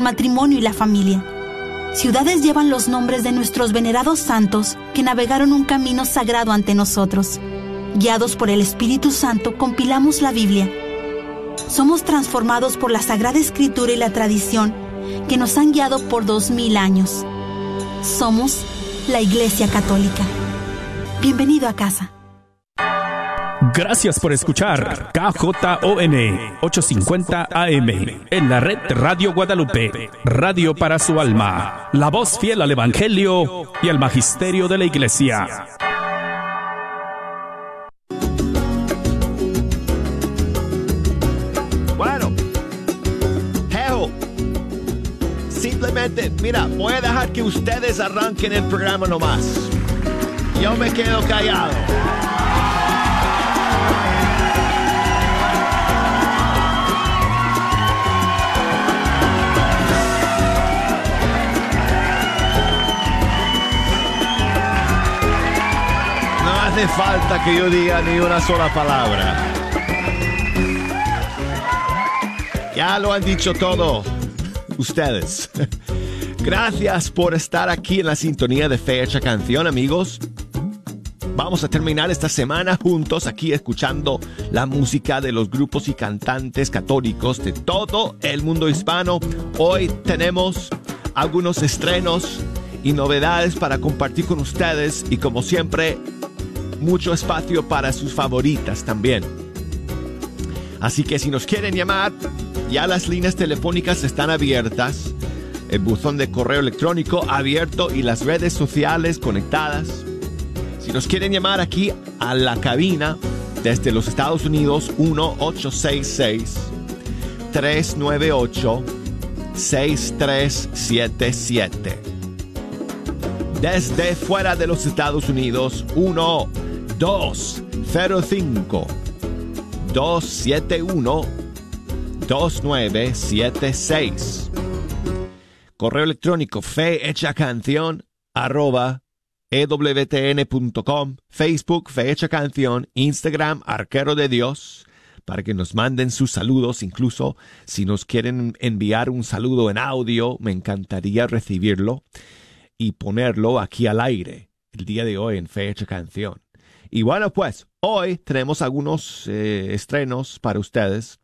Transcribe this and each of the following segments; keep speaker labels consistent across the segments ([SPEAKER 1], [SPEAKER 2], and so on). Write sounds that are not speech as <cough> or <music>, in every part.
[SPEAKER 1] matrimonio y la familia. Ciudades llevan los nombres de nuestros venerados santos que navegaron un camino sagrado ante nosotros. Guiados por el Espíritu Santo, compilamos la Biblia. Somos transformados por la Sagrada Escritura y la tradición que nos han guiado por dos mil años. Somos la Iglesia Católica. Bienvenido a casa.
[SPEAKER 2] Gracias por escuchar KJON 850 AM en la red Radio Guadalupe, radio para su alma, la voz fiel al Evangelio y al Magisterio de la Iglesia.
[SPEAKER 3] Bueno, Jeho, simplemente, mira, voy a dejar que ustedes arranquen el programa nomás. Yo me quedo callado. Hace falta que yo diga ni una sola palabra. Ya lo han dicho todo ustedes. <laughs> Gracias por estar aquí en la sintonía de Fecha Canción, amigos. Vamos a terminar esta semana juntos aquí escuchando la música de los grupos y cantantes católicos de todo el mundo hispano. Hoy tenemos algunos estrenos y novedades para compartir con ustedes y como siempre mucho espacio para sus favoritas también. Así que si nos quieren llamar, ya las líneas telefónicas están abiertas, el buzón de correo electrónico abierto y las redes sociales conectadas. Si nos quieren llamar aquí a la cabina desde los Estados Unidos, 1-866-398-6377. Desde fuera de los Estados Unidos, 1-205. 271-2976. Correo electrónico fe hecha canción arroba ewtn.com, Facebook fe canción, Instagram arquero de Dios, para que nos manden sus saludos, incluso si nos quieren enviar un saludo en audio, me encantaría recibirlo y ponerlo aquí al aire el día de hoy en fe hecha canción. Y bueno, pues hoy tenemos algunos eh, estrenos para ustedes.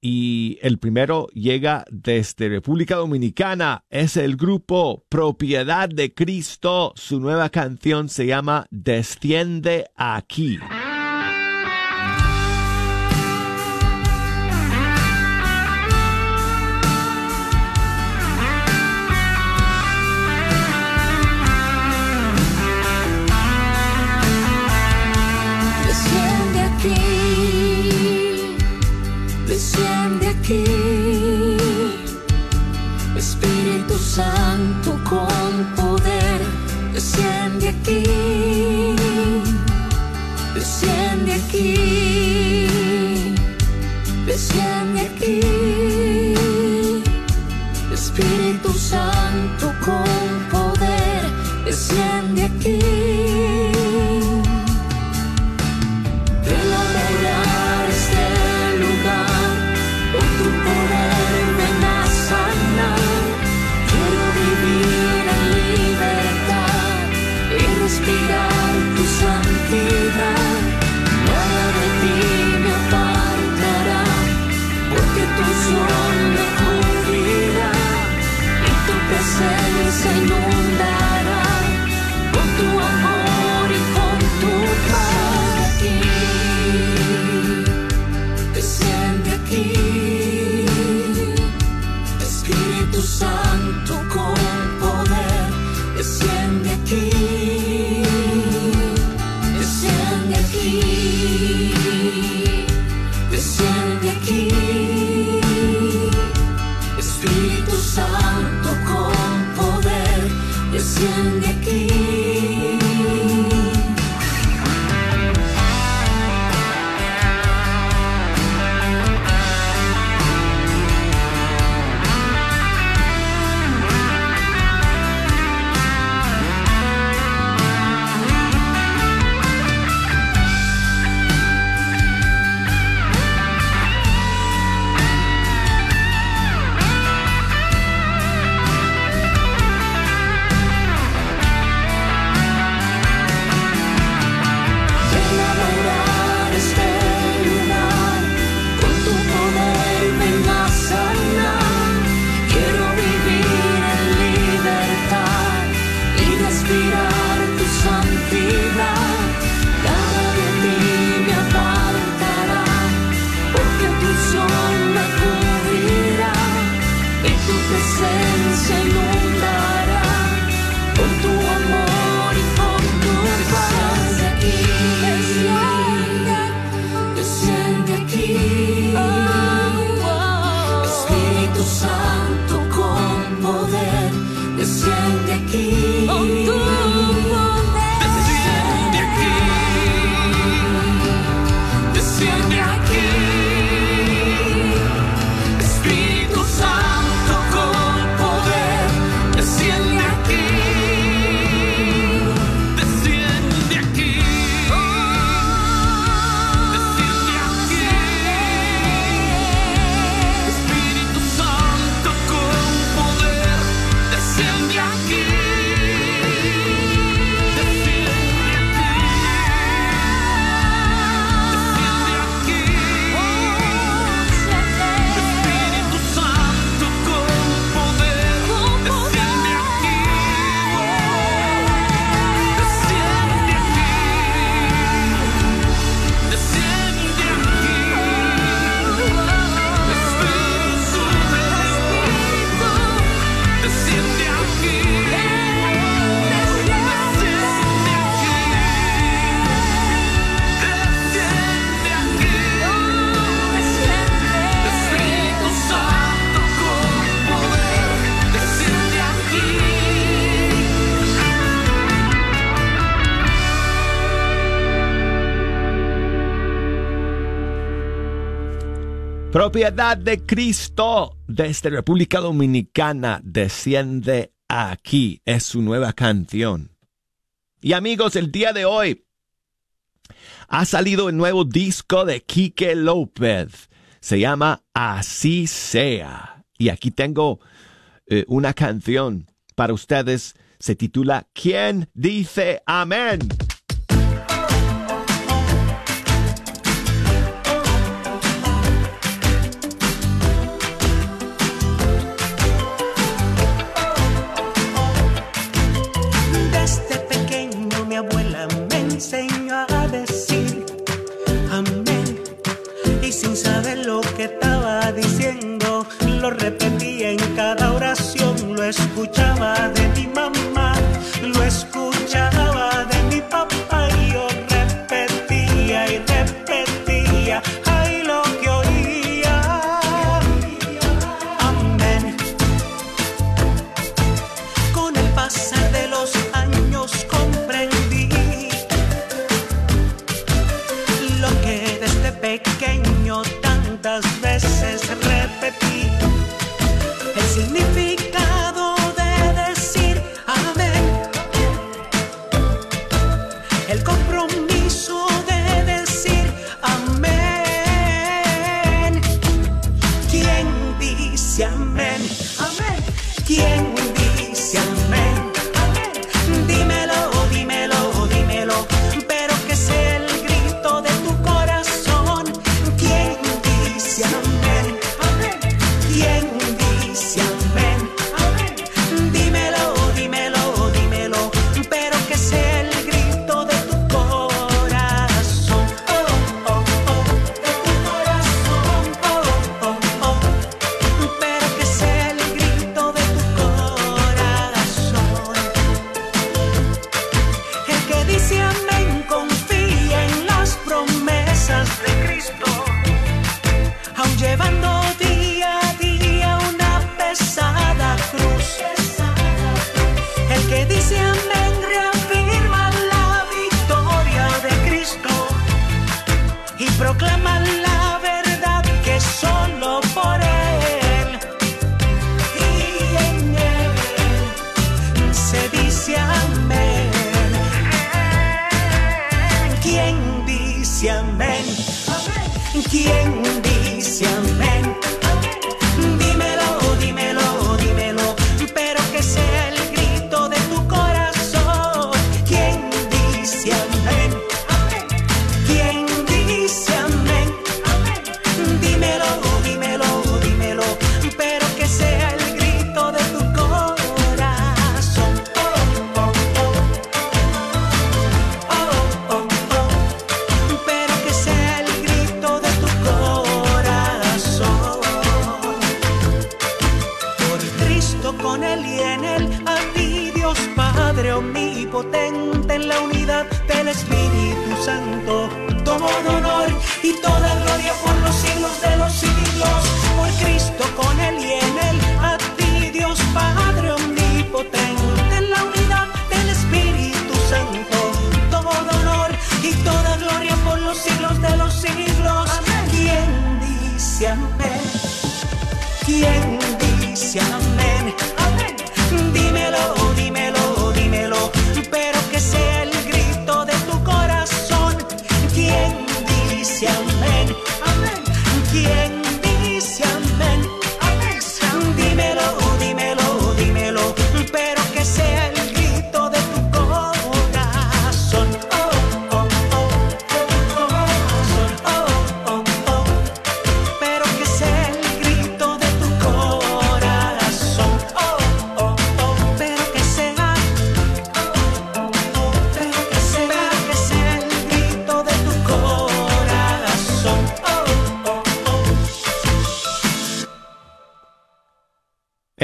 [SPEAKER 3] Y el primero llega desde República Dominicana. Es el grupo Propiedad de Cristo. Su nueva canción se llama Desciende aquí.
[SPEAKER 4] Propiedad de Cristo desde República Dominicana desciende aquí. Es su nueva canción. Y amigos, el día de hoy ha salido el nuevo disco de Quique López. Se llama Así sea. Y aquí tengo eh, una canción para ustedes. Se titula ¿Quién dice amén?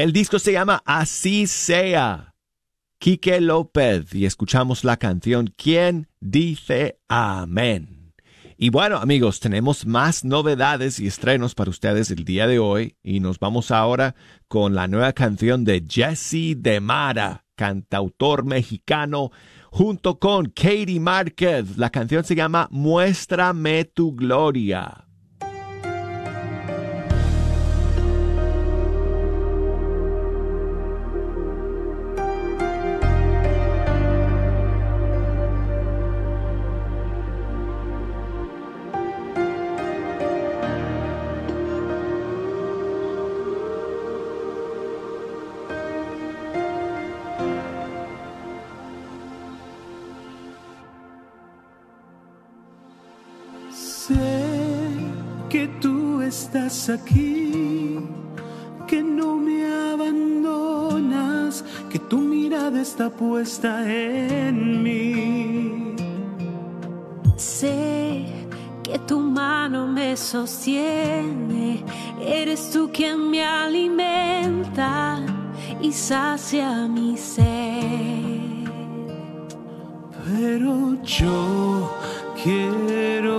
[SPEAKER 5] El
[SPEAKER 3] disco se llama Así sea. Quique López y escuchamos la canción ¿Quién dice amén? Y bueno amigos, tenemos más novedades y estrenos para ustedes el día de hoy y nos vamos ahora con la nueva canción de Jesse de Mara, cantautor mexicano, junto con Katie Márquez. La canción se llama Muéstrame tu gloria.
[SPEAKER 6] aquí, que no me abandonas, que tu mirada está puesta en mí.
[SPEAKER 7] Sé que tu mano me sostiene, eres tú quien me alimenta y sacia mi ser.
[SPEAKER 6] Pero yo quiero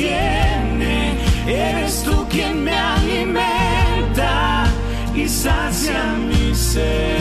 [SPEAKER 6] sostiene, eres tú quien me alimenta y sacia mi sed.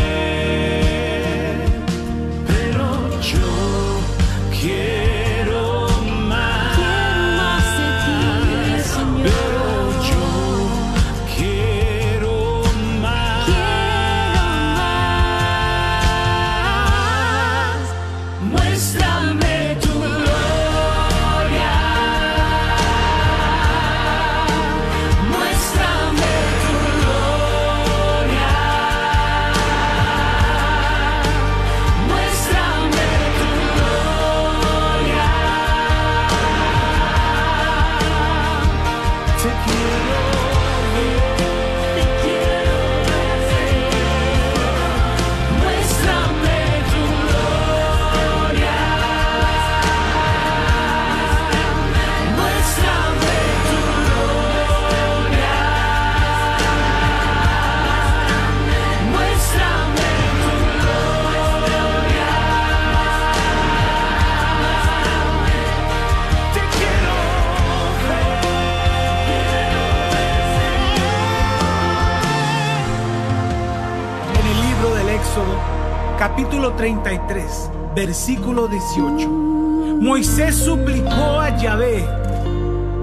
[SPEAKER 6] Capítulo 33, versículo 18. Moisés suplicó a Yahvé,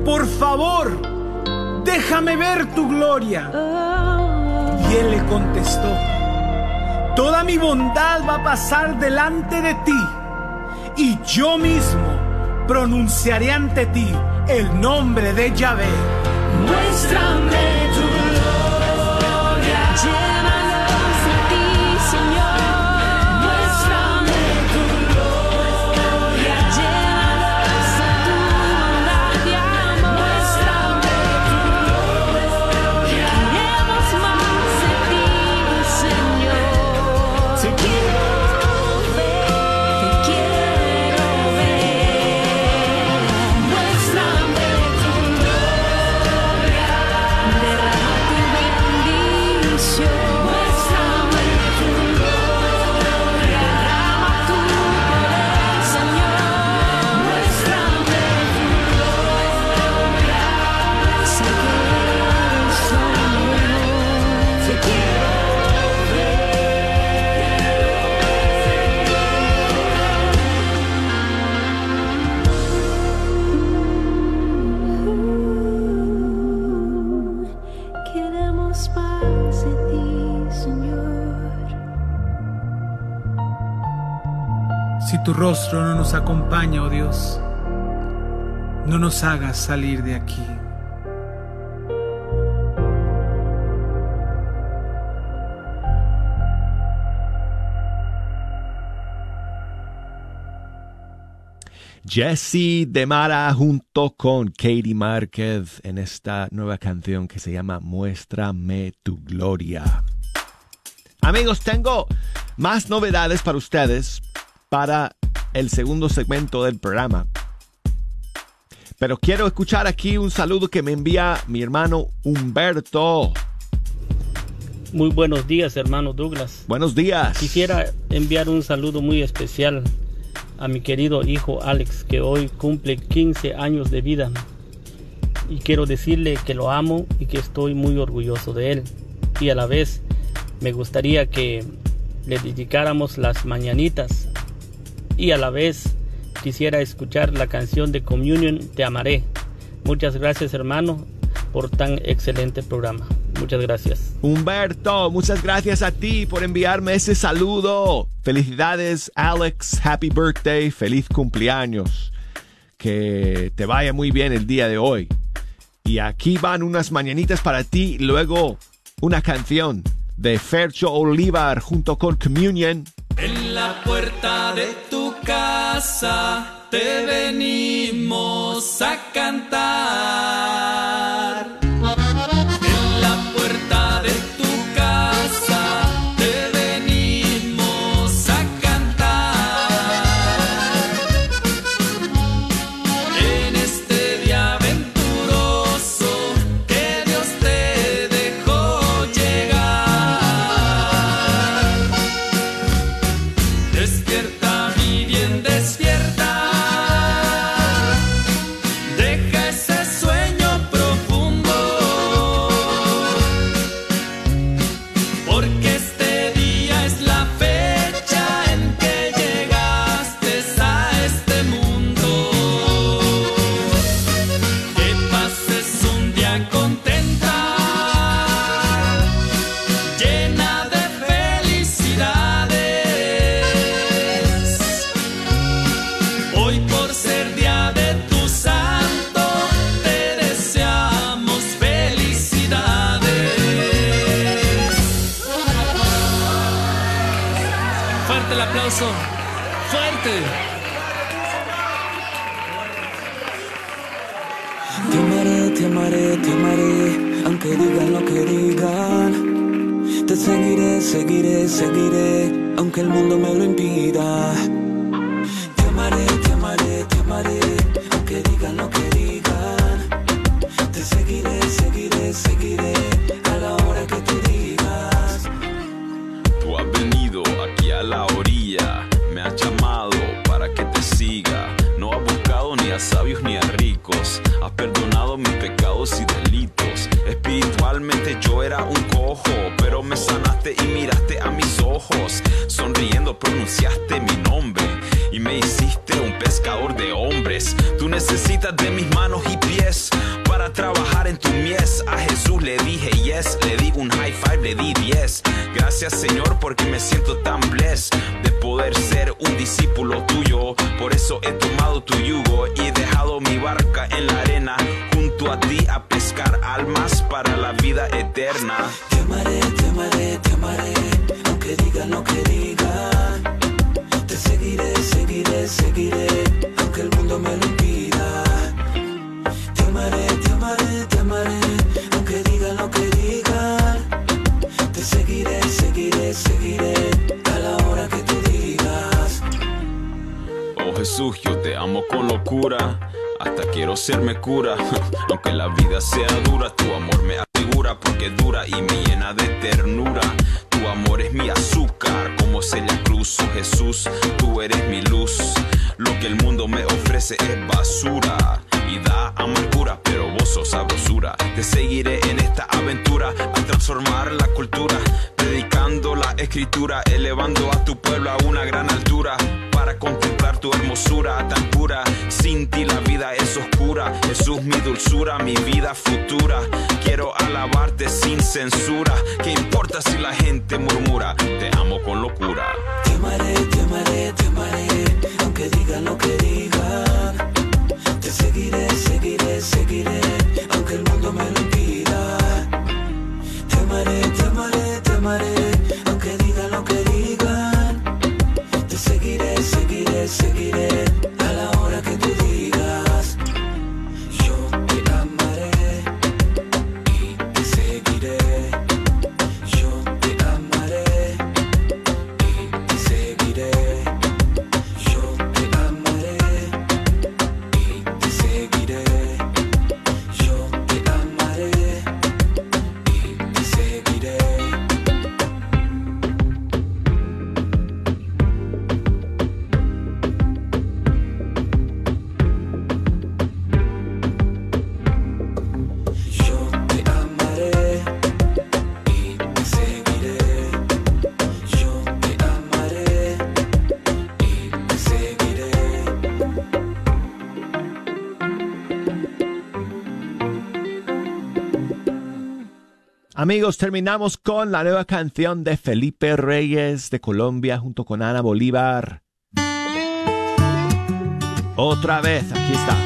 [SPEAKER 6] por favor, déjame ver tu gloria. Y él le contestó, toda mi bondad va a pasar delante de ti y yo mismo pronunciaré ante ti el nombre de Yahvé.
[SPEAKER 7] Muéstrame
[SPEAKER 6] nos hagas salir de aquí.
[SPEAKER 3] Jesse Demara junto con Katie Márquez en esta nueva canción que se llama Muéstrame tu gloria. Amigos, tengo más novedades para ustedes para el segundo segmento del programa. Pero quiero escuchar aquí un saludo que me envía mi hermano Humberto.
[SPEAKER 8] Muy buenos días, hermano Douglas.
[SPEAKER 3] Buenos días.
[SPEAKER 8] Quisiera enviar un saludo muy especial a mi querido hijo Alex, que hoy cumple 15 años de vida. Y quiero decirle que lo amo y que estoy muy orgulloso de él. Y a la vez me gustaría que le dedicáramos las mañanitas. Y a la vez quisiera escuchar la canción de Communion Te Amaré. Muchas gracias, hermano, por tan excelente programa. Muchas gracias.
[SPEAKER 3] Humberto, muchas gracias a ti por enviarme ese saludo. Felicidades, Alex. Happy birthday. Feliz cumpleaños. Que te vaya muy bien el día de hoy. Y aquí van unas mañanitas para ti. Luego una canción de Fercho Olivar junto con Communion.
[SPEAKER 9] En la puerta de tu te venimos a cantar. Fuerte el aplauso, fuerte.
[SPEAKER 10] Te amaré, te amaré, te amaré, aunque digan lo que digan. Te seguiré, seguiré, seguiré, aunque el mundo me lo impida. Te amaré, te amaré, te amaré,
[SPEAKER 11] Yo era un cojo, pero me sanaste y miraste a mis ojos. Sonriendo pronunciaste mi nombre y me hiciste un pescador de hombres. Tú necesitas de mis manos y pies para trabajar en tu mies. A Jesús le dije yes, le di un high five, le di 10. Gracias Señor porque me siento tan blessed de poder ser un discípulo tuyo. Por eso he tomado tu yugo y he dejado mi barca en la eterna.
[SPEAKER 10] Te amaré, te amaré, te amaré, aunque digan lo que digan. Te seguiré, seguiré, seguiré, aunque el mundo me lo impida. Te amaré, te amaré, te amaré, aunque digan lo que digan. Te seguiré, seguiré, seguiré, a la hora que tú digas.
[SPEAKER 11] Oh Jesús, yo te amo con locura. Hasta quiero serme cura. <laughs> Aunque la vida sea dura, tu amor me porque dura y me llena de ternura. Tu amor es mi azúcar, como Celia Cruz. Oh Jesús, tú eres mi luz. Lo que el mundo me ofrece es basura y da amargura, pero vos sos sabrosura. Te seguiré en esta aventura a transformar la cultura, predicando la escritura, elevando a dulzura, mi vida futura. Quiero alabarte sin censura. ¿Qué importa si la gente murmura? Te amo con locura.
[SPEAKER 10] Te amaré, te amaré, te amaré, aunque digan lo que digan. Te seguiré, seguiré, seguiré, aunque el mundo me lo impida. Te amaré, te amaré, te amaré,
[SPEAKER 3] Amigos, terminamos con la nueva canción de Felipe Reyes de Colombia junto con Ana Bolívar. Otra vez, aquí está.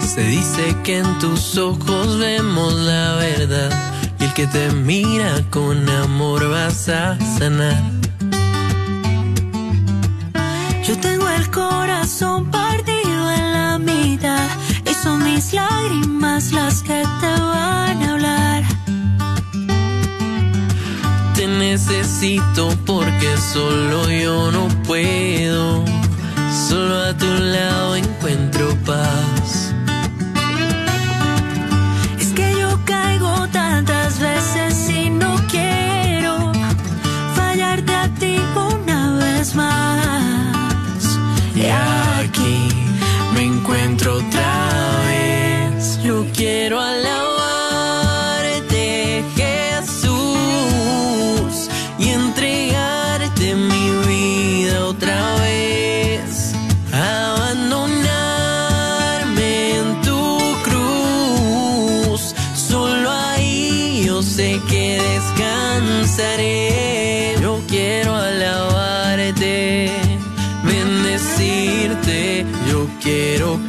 [SPEAKER 12] Se dice que en tus ojos vemos la verdad y el que te mira con amor vas a sanar.
[SPEAKER 13] Yo tengo el corazón partido en la mitad y son mis lágrimas las que te van a hablar.
[SPEAKER 12] Te necesito porque solo yo no puedo. Solo a tu lado encuentro paz. Otra vez. Yo quiero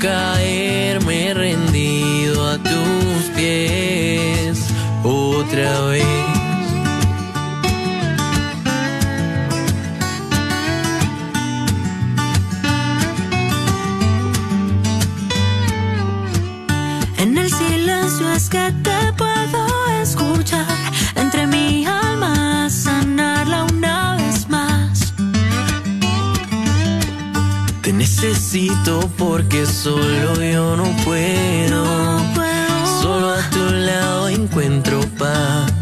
[SPEAKER 12] caerme rendido a tus pies otra vez. Necesito porque solo yo no puedo. Solo a tu lado encuentro paz.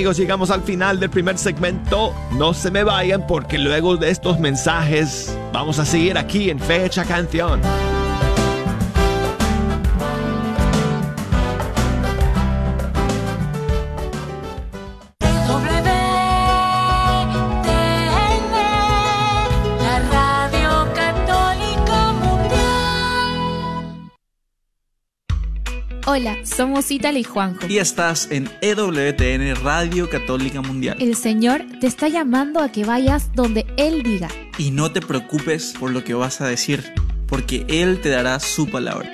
[SPEAKER 3] Amigos, llegamos al final del primer segmento. No se me vayan porque luego de estos mensajes vamos a seguir aquí en Fecha Canción.
[SPEAKER 14] Hola, somos Ítala y Juanjo.
[SPEAKER 15] Y estás en EWTN Radio Católica Mundial.
[SPEAKER 14] El Señor te está llamando a que vayas donde Él diga.
[SPEAKER 15] Y no te preocupes por lo que vas a decir, porque Él te dará su palabra.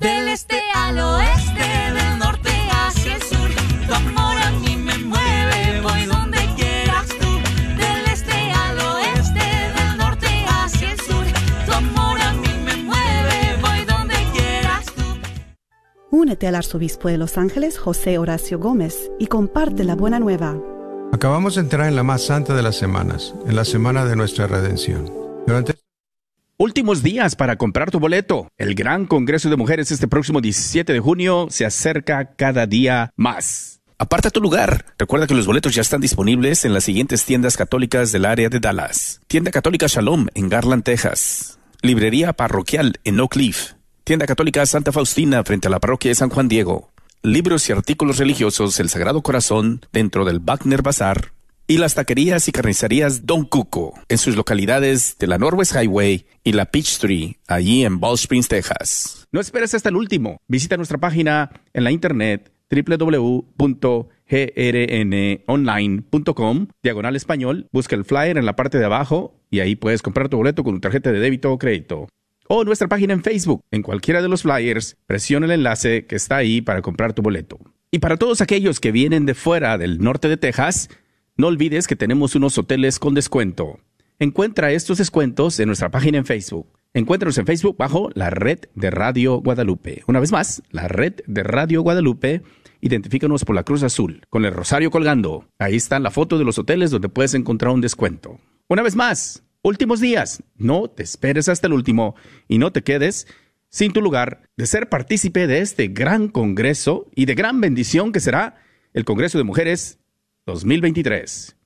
[SPEAKER 7] Del este al oeste,
[SPEAKER 16] Únete al arzobispo de Los Ángeles, José Horacio Gómez, y comparte la buena nueva.
[SPEAKER 17] Acabamos de entrar en la más santa de las semanas, en la semana de nuestra redención. Durante
[SPEAKER 2] Últimos días para comprar tu boleto. El gran Congreso de Mujeres este próximo 17 de junio se acerca cada día más.
[SPEAKER 18] Aparta tu lugar. Recuerda que los boletos ya están disponibles en las siguientes tiendas católicas del área de Dallas. Tienda Católica Shalom en Garland, Texas. Librería Parroquial en Oak Cliff. Tienda Católica Santa Faustina frente a la parroquia de San Juan Diego. Libros y artículos religiosos El Sagrado Corazón dentro del Wagner Bazar. Y las taquerías y carnicerías Don Cuco en sus localidades de la Northwest Highway y la Peachtree, allí en Ball Springs, Texas.
[SPEAKER 2] No esperes hasta el último. Visita nuestra página en la internet www.grnonline.com, diagonal español, busca el flyer en la parte de abajo y ahí puedes comprar tu boleto con tu tarjeta de débito o crédito. O nuestra página en Facebook, en cualquiera de los flyers, presiona el enlace que está ahí para comprar tu boleto. Y para todos aquellos que vienen de fuera del norte de Texas, no olvides que tenemos unos hoteles con descuento. Encuentra estos descuentos en nuestra página en Facebook. Encuéntranos en Facebook bajo la red de Radio Guadalupe. Una vez más, la red de Radio Guadalupe. Identifícanos por la cruz azul, con el rosario colgando. Ahí está la foto de los hoteles donde puedes encontrar un descuento. Una vez más, últimos días. No te esperes hasta el último y no te quedes sin tu lugar de ser partícipe de este gran congreso y de gran bendición que será el Congreso de Mujeres 2023.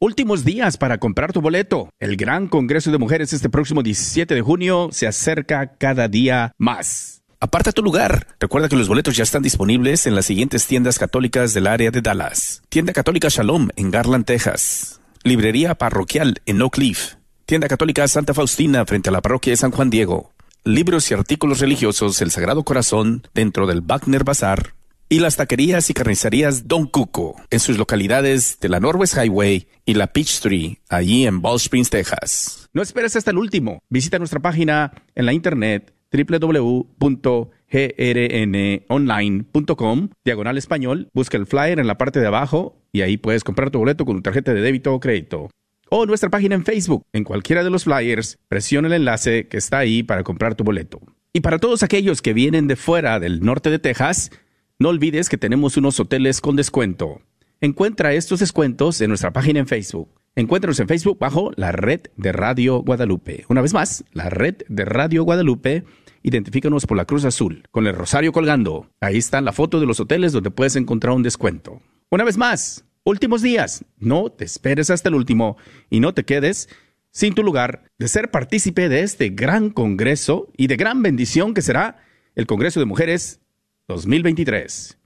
[SPEAKER 2] Últimos días para comprar tu boleto. El gran Congreso de Mujeres este próximo 17 de junio se acerca cada día más.
[SPEAKER 18] Aparta tu lugar. Recuerda que los boletos ya están disponibles en las siguientes tiendas católicas del área de Dallas. Tienda Católica Shalom en Garland, Texas. Librería Parroquial en Oak Cliff. Tienda Católica Santa Faustina frente a la parroquia de San Juan Diego. Libros y artículos religiosos El Sagrado Corazón dentro del Wagner Bazar. Y las taquerías y carnicerías Don Cuco en sus localidades de la Northwest Highway y la Peachtree, allí en Ball Springs, Texas.
[SPEAKER 2] No esperes hasta el último. Visita nuestra página en la internet www.grnonline.com, diagonal español, busca el flyer en la parte de abajo y ahí puedes comprar tu boleto con tu tarjeta de débito o crédito. O nuestra página en Facebook, en cualquiera de los flyers, presiona el enlace que está ahí para comprar tu boleto. Y para todos aquellos que vienen de fuera del norte de Texas, no olvides que tenemos unos hoteles con descuento. Encuentra estos descuentos en nuestra página en Facebook. Encuéntranos en Facebook bajo la red de Radio Guadalupe. Una vez más, la red de Radio Guadalupe. Identifícanos por la cruz azul, con el rosario colgando. Ahí está la foto de los hoteles donde puedes encontrar un descuento. Una vez más, últimos días. No te esperes hasta el último y no te quedes sin tu lugar de ser partícipe de este gran congreso y de gran bendición que será el Congreso de Mujeres 2023.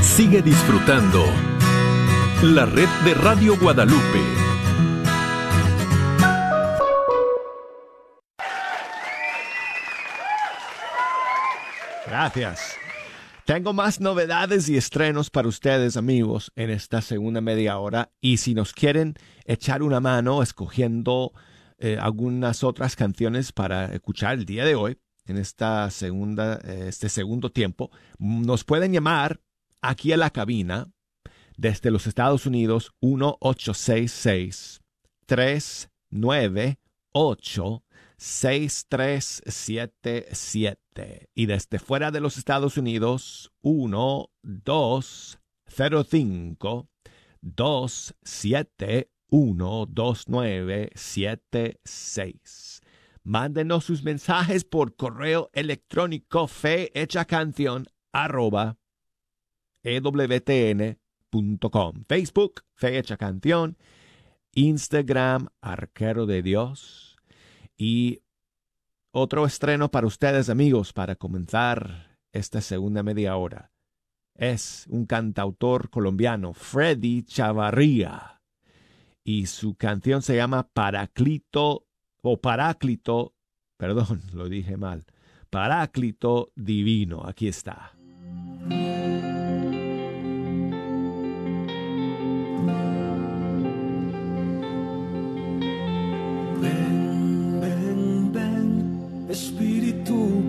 [SPEAKER 19] Sigue disfrutando la red de Radio Guadalupe.
[SPEAKER 3] Gracias. Tengo más novedades y estrenos para ustedes, amigos, en esta segunda media hora. Y si nos quieren echar una mano escogiendo eh, algunas otras canciones para escuchar el día de hoy, en esta segunda, eh, este segundo tiempo, nos pueden llamar aquí a la cabina desde los Estados Unidos 1866-398 6377 y desde fuera de los Estados Unidos 1205 271 2976. Mándenos sus mensajes por correo electrónico fe hecha canción arroba ewtn.com. Facebook, Fe Hecha Canción. Instagram, Arquero de Dios. Y otro estreno para ustedes, amigos, para comenzar esta segunda media hora. Es un cantautor colombiano, Freddy Chavarría. Y su canción se llama Paraclito o Paráclito, perdón, <laughs> lo dije mal. Paráclito Divino. Aquí está.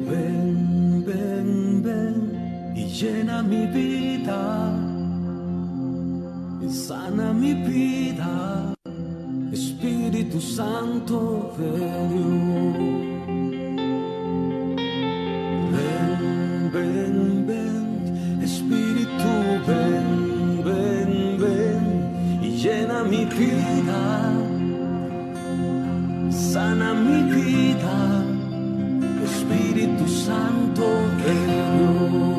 [SPEAKER 10] Ven, ven, ven y llena mi vida. Y sana mi vida, Espíritu Santo de. Ven, ven, ven, Espíritu, ven, ven, ven y llena mi vida. Sana mi vida, Santo de Dios.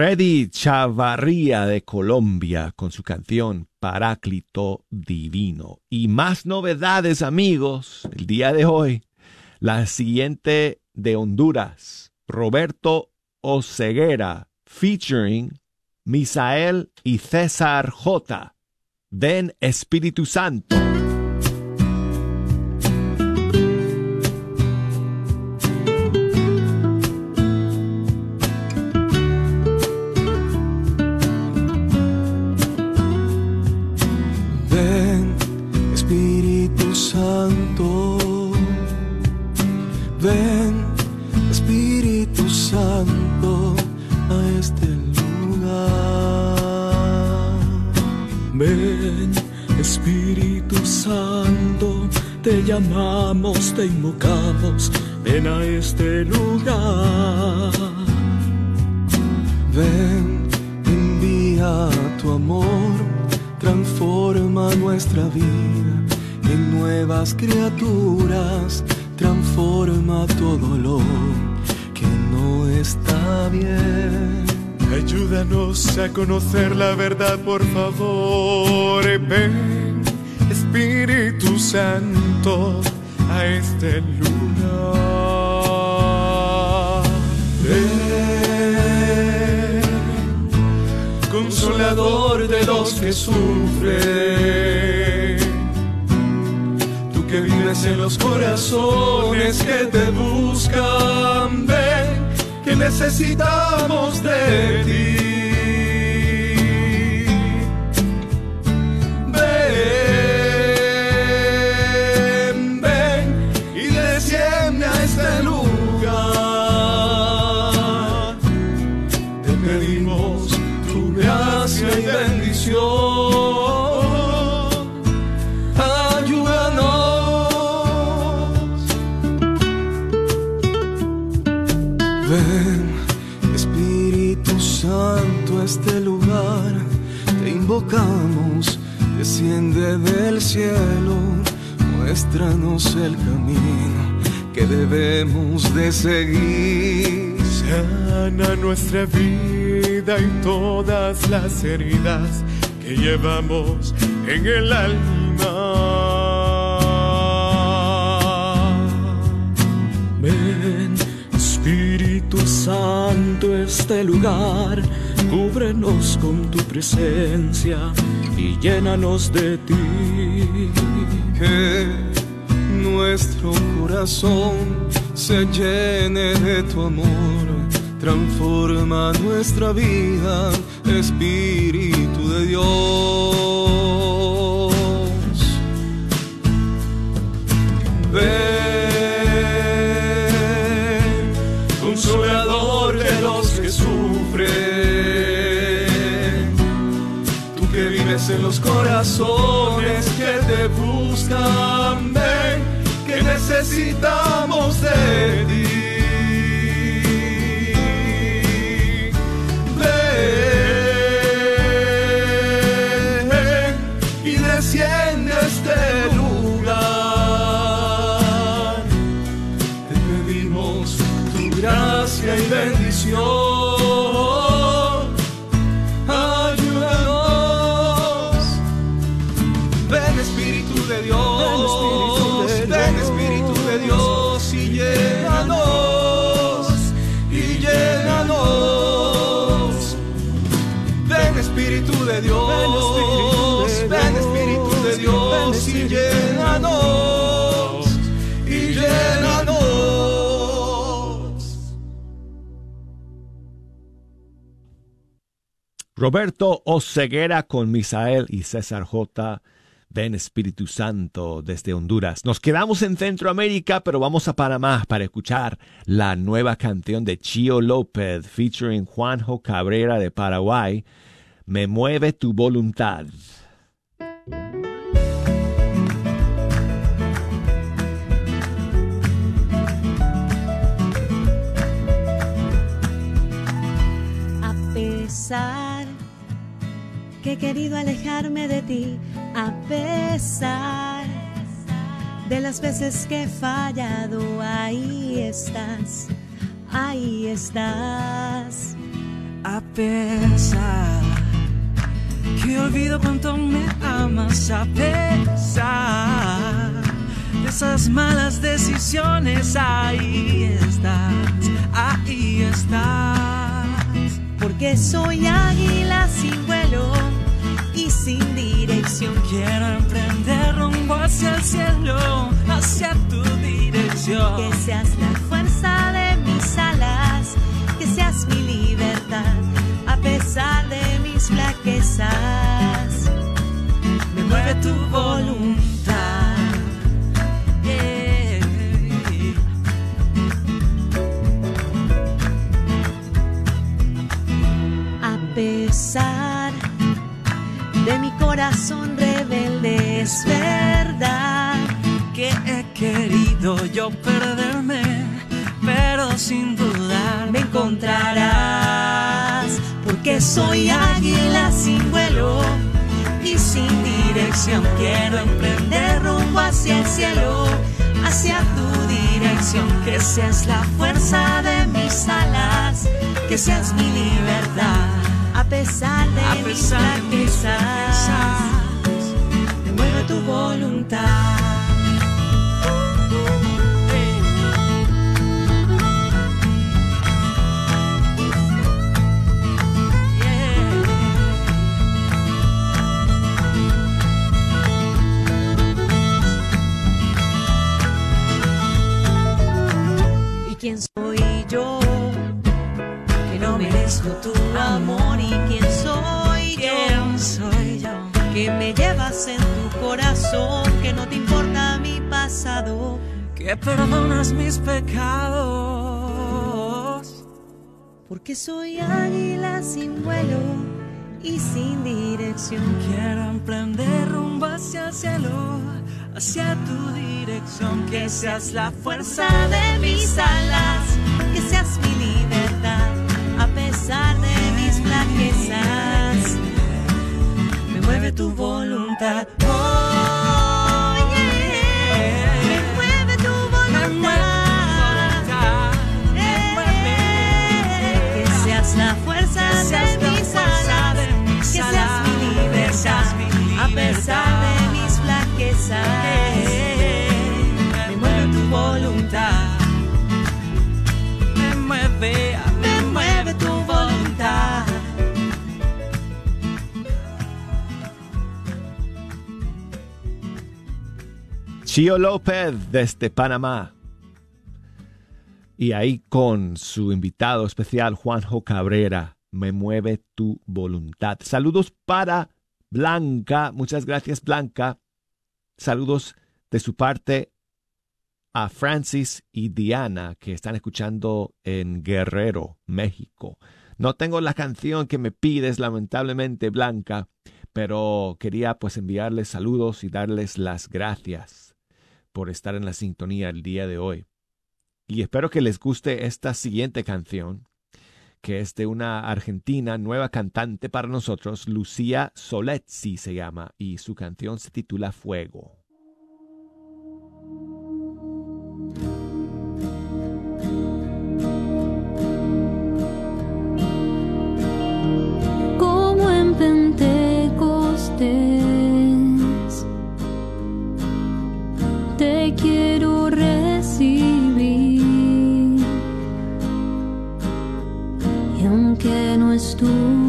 [SPEAKER 3] Freddy Chavarría de Colombia con su canción Paráclito Divino. Y más novedades, amigos, el día de hoy. La siguiente de Honduras, Roberto Oceguera, featuring Misael y César J. Ven Espíritu Santo.
[SPEAKER 10] Ven, Espíritu Santo, a este lugar
[SPEAKER 20] te invocamos,
[SPEAKER 21] desciende
[SPEAKER 10] del cielo, muéstranos el camino que debemos de seguir.
[SPEAKER 21] Sana nuestra vida y todas las heridas que llevamos en el alma.
[SPEAKER 20] Ven, Espíritu Santo, este lugar, cúbrenos con tu presencia y llénanos de ti.
[SPEAKER 10] Que nuestro corazón se llene de tu amor, transforma nuestra vida, Espíritu de Dios. Ven,
[SPEAKER 21] corazones que te buscan, de Dios. Ven Espíritu de Dios y llénanos. Y llénanos.
[SPEAKER 3] Roberto Oceguera con Misael y César J. Ven Espíritu Santo desde Honduras. Nos quedamos en Centroamérica, pero vamos a Panamá para escuchar la nueva canción de Chio López featuring Juanjo Cabrera de Paraguay. Me mueve tu voluntad.
[SPEAKER 4] A pesar que he querido alejarme de ti, a pesar de las veces que he fallado, ahí estás, ahí estás.
[SPEAKER 22] A pesar que olvido cuánto me amas, a pesar de esas malas decisiones, ahí estás, ahí estás.
[SPEAKER 4] Porque soy águila sin vuelo y sin dirección.
[SPEAKER 22] Quiero emprender rumbo hacia el cielo, hacia tu dirección.
[SPEAKER 4] Que seas la fuerza de mis alas, que seas mi libertad, a pesar de mis flaquezas.
[SPEAKER 22] Me mueve tu voluntad.
[SPEAKER 4] A pesar de mi corazón rebelde, es verdad
[SPEAKER 22] que he querido yo perderme, pero sin dudar
[SPEAKER 4] me encontrarás. Porque soy águila sin vuelo y sin dirección. Quiero emprender rumbo hacia el cielo, hacia tu dirección. Que seas la fuerza de mis alas, que seas mi libertad. A pesar de
[SPEAKER 22] A
[SPEAKER 4] mis
[SPEAKER 22] pesar de mis
[SPEAKER 4] flaquezas, me mueve tu voluntad. Quién soy yo? Que no merezco tu amor. ¿Y quién soy yo?
[SPEAKER 22] ¿Quién soy yo?
[SPEAKER 4] Que me llevas en tu corazón, que no te importa mi pasado.
[SPEAKER 22] Que perdonas mis pecados.
[SPEAKER 4] Porque soy águila sin vuelo y sin dirección.
[SPEAKER 22] Quiero emprender rumbo hacia el cielo, hacia tu dirección.
[SPEAKER 4] Que seas la fuerza de mis alas, que seas mi libertad, a pesar de mis flaquezas. Me mueve tu voluntad. Oh, yeah. Me mueve tu voluntad. Eh, Que seas la fuerza de mis alas, que seas mi libertad, a pesar de Me mueve tu voluntad.
[SPEAKER 22] Me mueve,
[SPEAKER 4] Me mueve tu voluntad.
[SPEAKER 3] Chio López desde Panamá. Y ahí con su invitado especial Juanjo Cabrera, me mueve tu voluntad. Saludos para Blanca, muchas gracias Blanca. Saludos de su parte a Francis y Diana que están escuchando en Guerrero, México. No tengo la canción que me pides, lamentablemente, Blanca, pero quería pues enviarles saludos y darles las gracias por estar en la sintonía el día de hoy. Y espero que les guste esta siguiente canción, que es de una argentina nueva cantante para nosotros, Lucía Soletzi se llama, y su canción se titula Fuego.
[SPEAKER 7] Aunque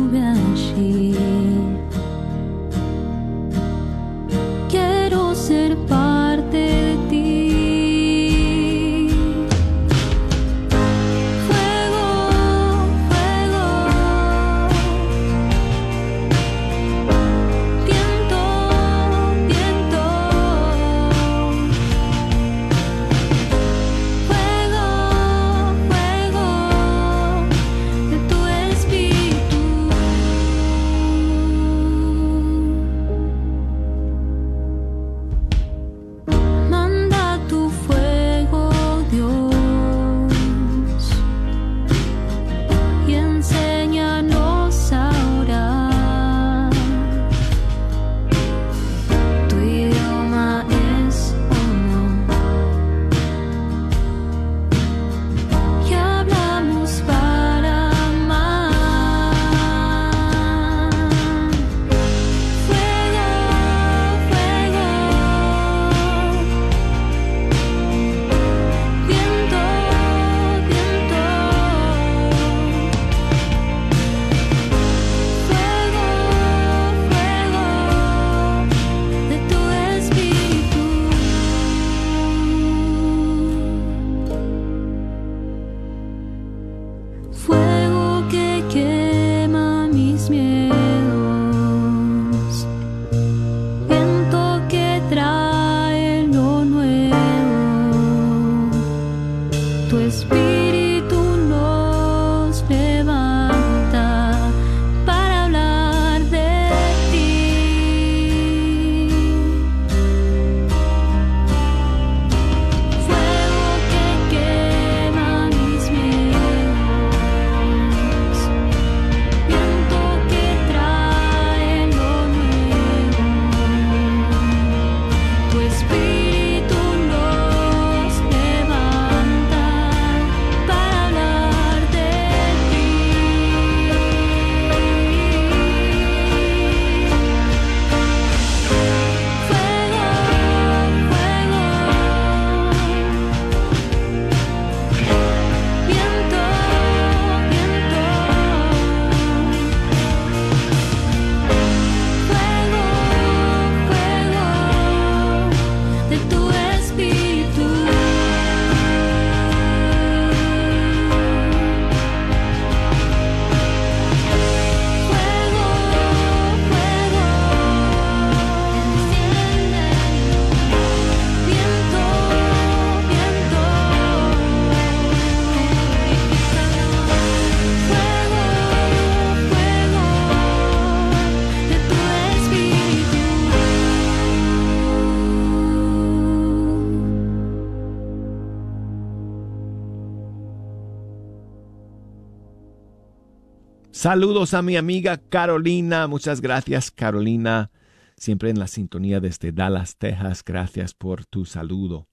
[SPEAKER 3] Saludos a mi amiga Carolina. Muchas gracias, Carolina. Siempre en la sintonía desde Dallas, Texas. Gracias por tu saludo.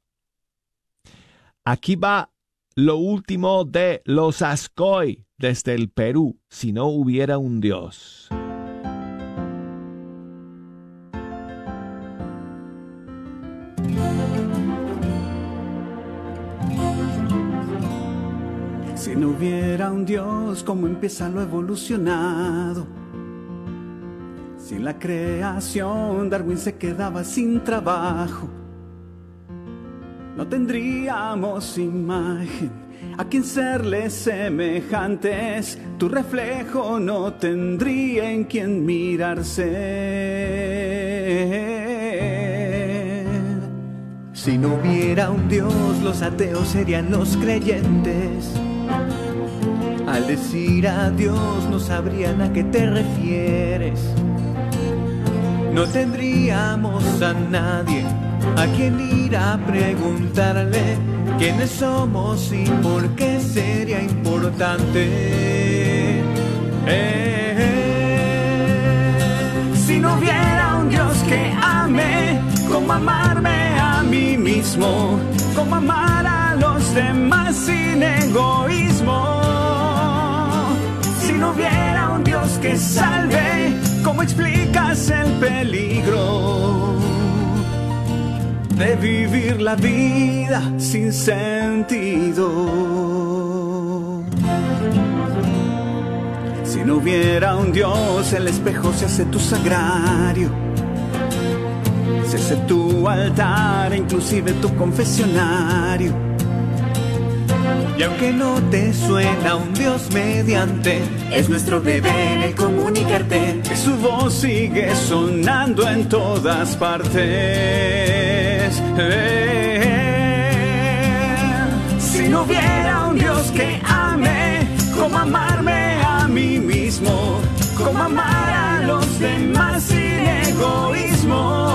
[SPEAKER 3] Aquí va lo último de los Ascoy desde el Perú, si no hubiera un Dios.
[SPEAKER 6] No hubiera un Dios, ¿cómo empieza lo evolucionado? Sin la creación, Darwin se quedaba sin trabajo. No tendríamos imagen a quien serle semejantes. Tu reflejo no tendría en quien mirarse. Si no hubiera un Dios, los ateos serían los creyentes. Al decir adiós no sabrían a qué te refieres. No tendríamos a nadie a quien ir a preguntarle quiénes somos y por qué sería importante. Eh, si no hubiera un Dios que ame, como amarme a mí mismo, como amar a los demás sin egoísmo. No hubiera un Dios que salve, ¿cómo explicas el peligro de vivir la vida sin sentido? Si no hubiera un Dios, el espejo se hace tu sagrario, se hace tu altar, inclusive tu confesionario. Y aunque no te suena un Dios mediante, es nuestro deber el comunicarte que su voz sigue sonando en todas partes. Si no hubiera un Dios que ame, como amarme a mí mismo, como amar a los demás sin egoísmo.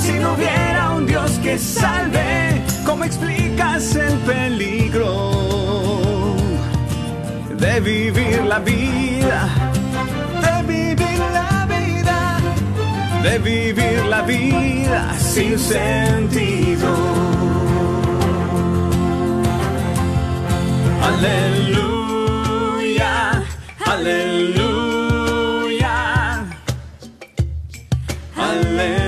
[SPEAKER 6] Si no hubiera un Dios que salve, ¿cómo explicas el peligro de vivir la vida? De vivir la vida, de vivir la vida sin sentido. Aleluya, aleluya, aleluya.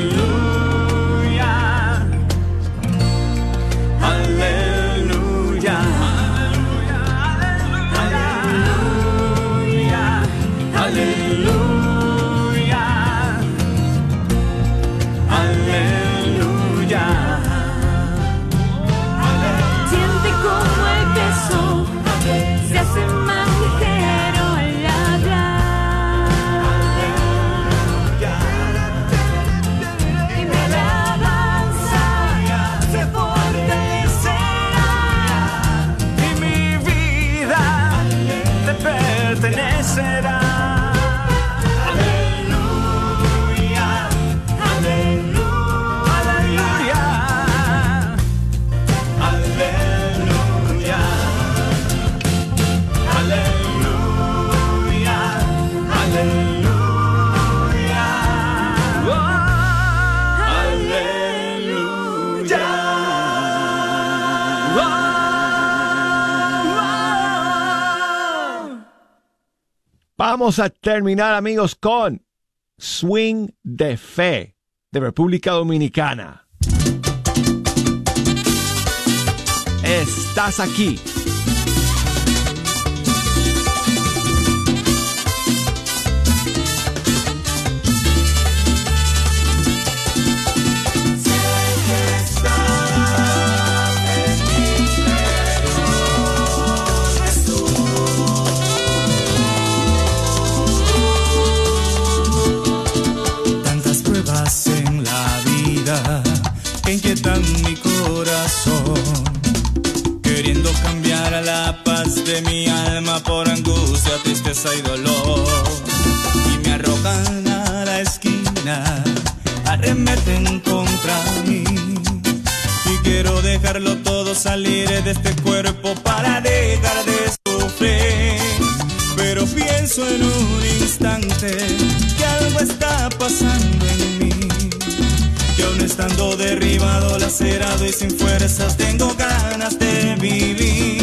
[SPEAKER 3] Vamos a terminar, amigos, con Swing de Fe de República Dominicana. Estás aquí.
[SPEAKER 20] De mi alma por angustia, tristeza y dolor. Y me arrojan a la esquina, arremeten contra mí. Y quiero dejarlo todo salir de este cuerpo para dejar de sufrir. Pero pienso en un instante que algo está pasando en mí. Que aún estando derribado, lacerado y sin fuerzas, tengo ganas de vivir.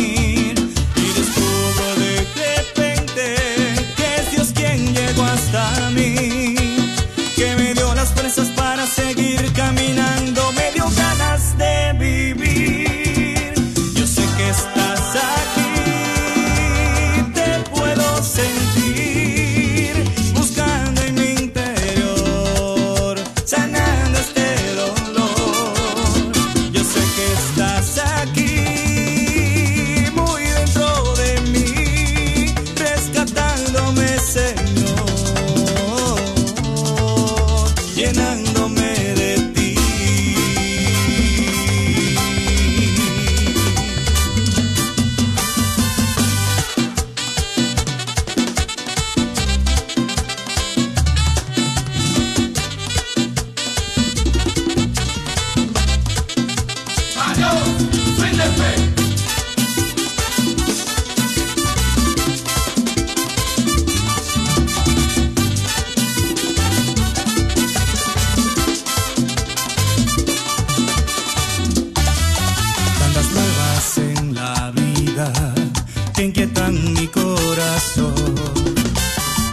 [SPEAKER 20] Mi corazón,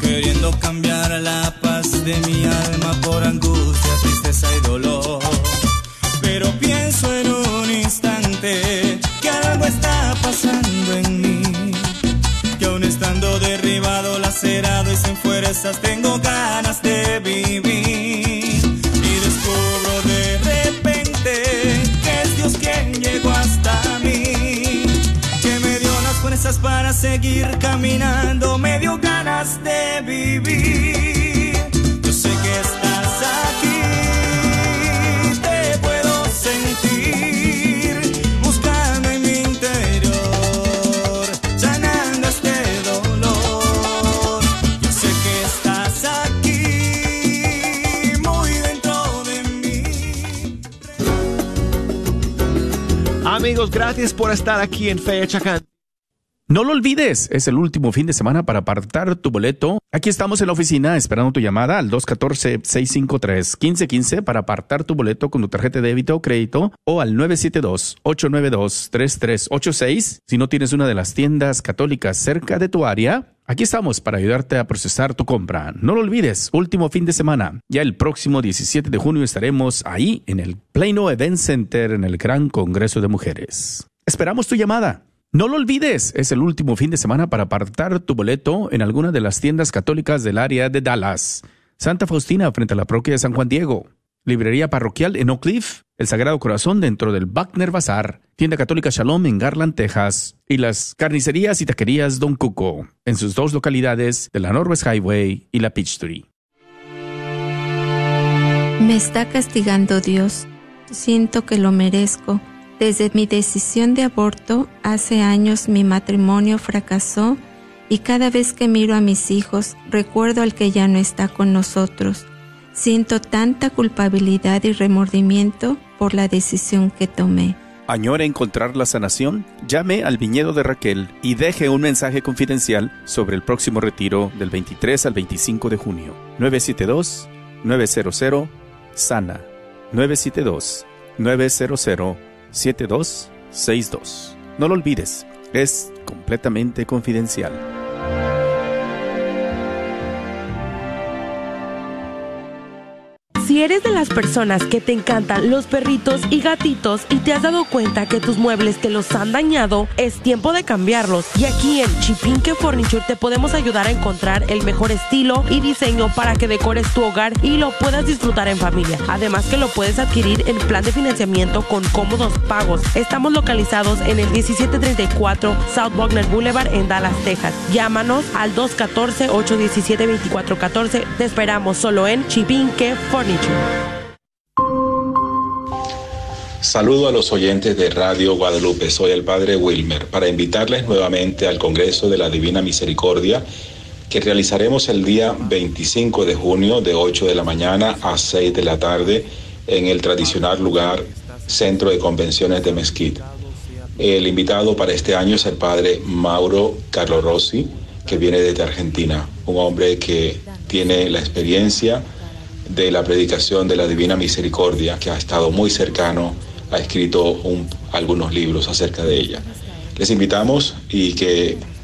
[SPEAKER 20] queriendo cambiar la paz de mi alma por angustia, tristeza y dolor. Pero pienso en un instante que algo está pasando en mí, que aún estando derribado, lacerado y sin fuerzas, tengo ganas de seguir caminando, me dio ganas de vivir. Yo sé que estás aquí, te puedo sentir, buscando en mi interior, sanando este dolor. Yo sé que estás aquí, muy dentro de mí.
[SPEAKER 3] Amigos, gracias por estar aquí en Fecha Can.
[SPEAKER 2] No lo olvides, es el último fin de semana para apartar tu boleto. Aquí estamos en la oficina esperando tu llamada al 214-653-1515 para apartar tu boleto con tu tarjeta de débito o crédito o al 972-892-3386. Si no tienes una de las tiendas católicas cerca de tu área, Aquí estamos para ayudarte a procesar tu compra. No lo olvides, último fin de semana. Ya el próximo 17 de junio estaremos ahí en el Plano Event Center en el Gran Congreso de Mujeres. Esperamos tu llamada. No lo olvides, es el último fin de semana para apartar tu boleto en alguna de las tiendas católicas del área de Dallas. Santa Faustina frente a la parroquia de San Juan Diego. Librería parroquial en Oak Cliff, el Sagrado Corazón dentro del Buckner Bazar, tienda católica Shalom en Garland, Texas, y las carnicerías y taquerías Don Cuco, en sus dos localidades de la Northwest Highway y la Peachtree.
[SPEAKER 23] Me está castigando Dios. Siento que lo merezco. Desde mi decisión de aborto, hace años mi matrimonio fracasó y cada vez que miro a mis hijos recuerdo al que ya no está con nosotros. Siento tanta culpabilidad y remordimiento por la decisión que tomé.
[SPEAKER 2] ¿Añora encontrar la sanación? Llame al viñedo de Raquel y deje un mensaje confidencial sobre el próximo retiro del 23 al 25 de junio. 972-900-SANA. 972-900-7262. No lo olvides, es completamente confidencial.
[SPEAKER 24] Si eres de las personas que te encantan los perritos y gatitos y te has dado cuenta que tus muebles te los han dañado, es tiempo de cambiarlos. Y aquí en Chipinque Furniture te podemos ayudar a encontrar el mejor estilo y diseño para que decores tu hogar y lo puedas disfrutar en familia. Además que lo puedes adquirir en plan de financiamiento con cómodos pagos. Estamos localizados en el 1734 South Wagner Boulevard en Dallas, Texas. Llámanos al 214-817-2414. Te esperamos solo en Chipinque Furniture.
[SPEAKER 25] Saludo a los oyentes de Radio Guadalupe, soy el Padre Wilmer, para invitarles nuevamente al Congreso de la Divina Misericordia que realizaremos el día 25 de junio de 8 de la mañana a 6 de la tarde en el tradicional lugar Centro de Convenciones de Mesquite. El invitado para este año es el Padre Mauro Carlo Rossi, que viene desde Argentina, un hombre que tiene la experiencia de la predicación de la Divina Misericordia, que ha estado muy cercano, ha escrito un- algunos libros acerca de ella. Les invitamos y que